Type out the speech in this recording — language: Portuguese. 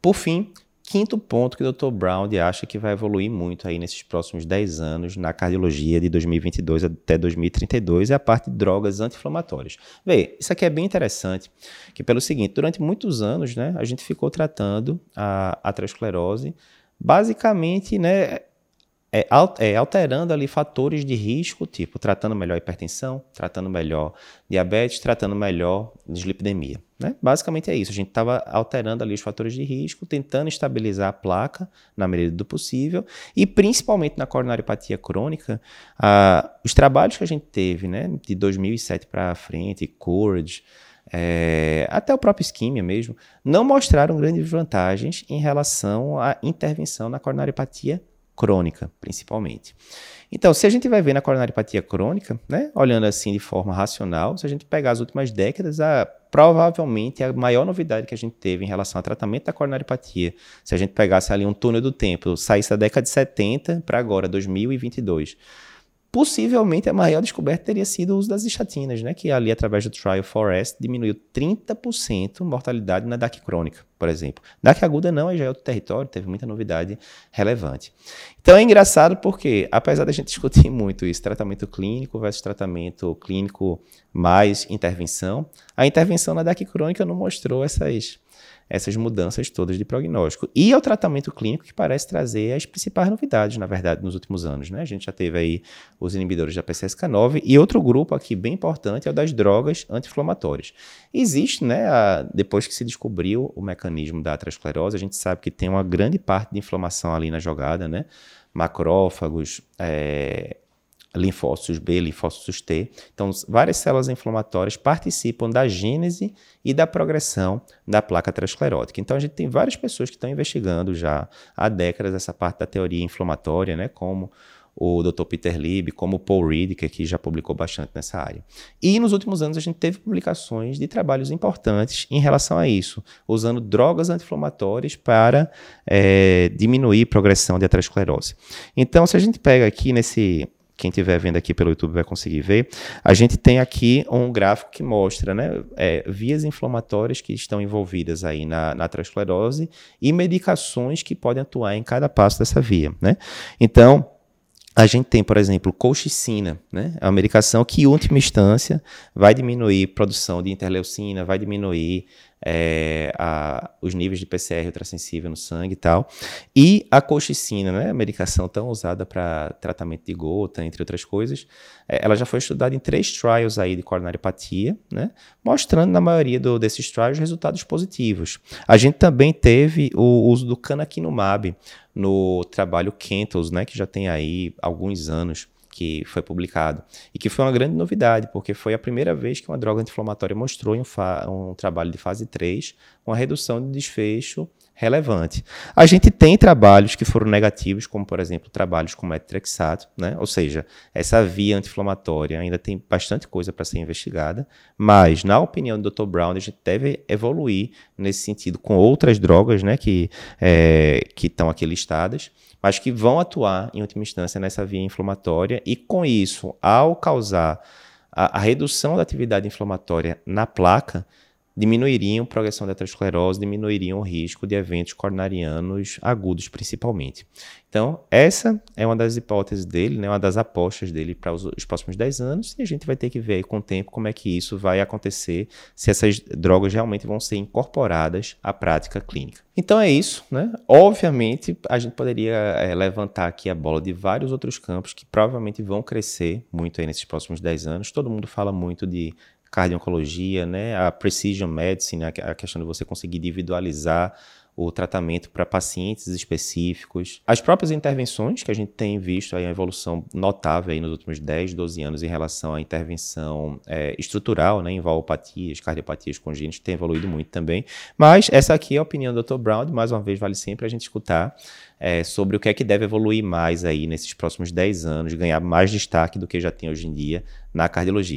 Por fim, quinto ponto que o Dr. Brown acha que vai evoluir muito aí nesses próximos 10 anos na cardiologia de 2022 até 2032 é a parte de drogas anti-inflamatórias. Vê, isso aqui é bem interessante, que pelo seguinte, durante muitos anos, né, a gente ficou tratando a aterosclerose basicamente, né, é, é, alterando ali fatores de risco, tipo tratando melhor hipertensão, tratando melhor diabetes, tratando melhor dislipidemia. Né? Basicamente é isso. A gente estava alterando ali os fatores de risco, tentando estabilizar a placa na medida do possível e principalmente na coronariopatia crônica, os trabalhos que a gente teve, né, de 2007 para frente, COURAGE, é, até o próprio isquímia mesmo, não mostraram grandes vantagens em relação à intervenção na coronariopatia crônica, principalmente. Então, se a gente vai ver na coronariopatia crônica, né, olhando assim de forma racional, se a gente pegar as últimas décadas, a, provavelmente a maior novidade que a gente teve em relação ao tratamento da coronariopatia, se a gente pegasse ali um túnel do tempo, saísse da década de 70 para agora, 2022, Possivelmente a maior descoberta teria sido o uso das estatinas, né? que ali, através do Trial Forest, diminuiu 30% mortalidade na DAC crônica, por exemplo. DAC aguda não, aí já é outro território, teve muita novidade relevante. Então é engraçado porque, apesar da gente discutir muito isso, tratamento clínico versus tratamento clínico mais intervenção, a intervenção na DAC crônica não mostrou essas essas mudanças todas de prognóstico. E é o tratamento clínico que parece trazer as principais novidades, na verdade, nos últimos anos. Né? A gente já teve aí os inibidores da PCSK9 e outro grupo aqui bem importante é o das drogas anti-inflamatórias. Existe, né, a, depois que se descobriu o mecanismo da aterosclerose, a gente sabe que tem uma grande parte de inflamação ali na jogada, né? Macrófagos, é, linfócitos B, linfócitos T. Então, várias células inflamatórias participam da gênese e da progressão da placa aterosclerótica. Então, a gente tem várias pessoas que estão investigando já há décadas essa parte da teoria inflamatória, né, como o Dr. Peter Lieb, como o Paul Reed, que já publicou bastante nessa área. E nos últimos anos a gente teve publicações de trabalhos importantes em relação a isso, usando drogas anti-inflamatórias para é, diminuir a progressão de aterosclerose. Então, se a gente pega aqui nesse quem estiver vendo aqui pelo YouTube vai conseguir ver, a gente tem aqui um gráfico que mostra né, é, vias inflamatórias que estão envolvidas aí na, na e medicações que podem atuar em cada passo dessa via. Né? Então, a gente tem, por exemplo, colchicina, né? É uma medicação que, em última instância, vai diminuir produção de interleucina, vai diminuir é, a, os níveis de PCR ultrassensível no sangue e tal. E a colchicina, né, a medicação tão usada para tratamento de gota, entre outras coisas, é, ela já foi estudada em três trials aí de coronariopatia, né, mostrando na maioria do, desses trials resultados positivos. A gente também teve o uso do canakinumab no trabalho Kentos, né, que já tem aí alguns anos que foi publicado. E que foi uma grande novidade, porque foi a primeira vez que uma droga anti-inflamatória mostrou em um, um trabalho de fase 3 uma redução de desfecho relevante. A gente tem trabalhos que foram negativos, como por exemplo trabalhos com metrexato, né? ou seja, essa via anti-inflamatória ainda tem bastante coisa para ser investigada, mas na opinião do Dr. Brown a gente deve evoluir nesse sentido com outras drogas né, que é, estão aqui listadas, mas que vão atuar em última instância nessa via inflamatória e com isso, ao causar a, a redução da atividade inflamatória na placa, diminuiriam a progressão da aterosclerose, diminuiriam o risco de eventos coronarianos agudos, principalmente. Então, essa é uma das hipóteses dele, né, uma das apostas dele para os, os, próximos 10 anos, e a gente vai ter que ver com o tempo como é que isso vai acontecer, se essas drogas realmente vão ser incorporadas à prática clínica. Então é isso, né? Obviamente, a gente poderia é, levantar aqui a bola de vários outros campos que provavelmente vão crescer muito aí nesses próximos 10 anos. Todo mundo fala muito de cardio-oncologia, né? A precision medicine, a questão de você conseguir individualizar o tratamento para pacientes específicos. As próprias intervenções que a gente tem visto aí a evolução notável aí nos últimos 10, 12 anos em relação à intervenção é, estrutural, né, em valopatias, cardiopatias congênitas, tem evoluído muito também. Mas essa aqui é a opinião do Dr. Brown, mais uma vez vale sempre a gente escutar é, sobre o que é que deve evoluir mais aí nesses próximos 10 anos, ganhar mais destaque do que já tem hoje em dia na cardiologia.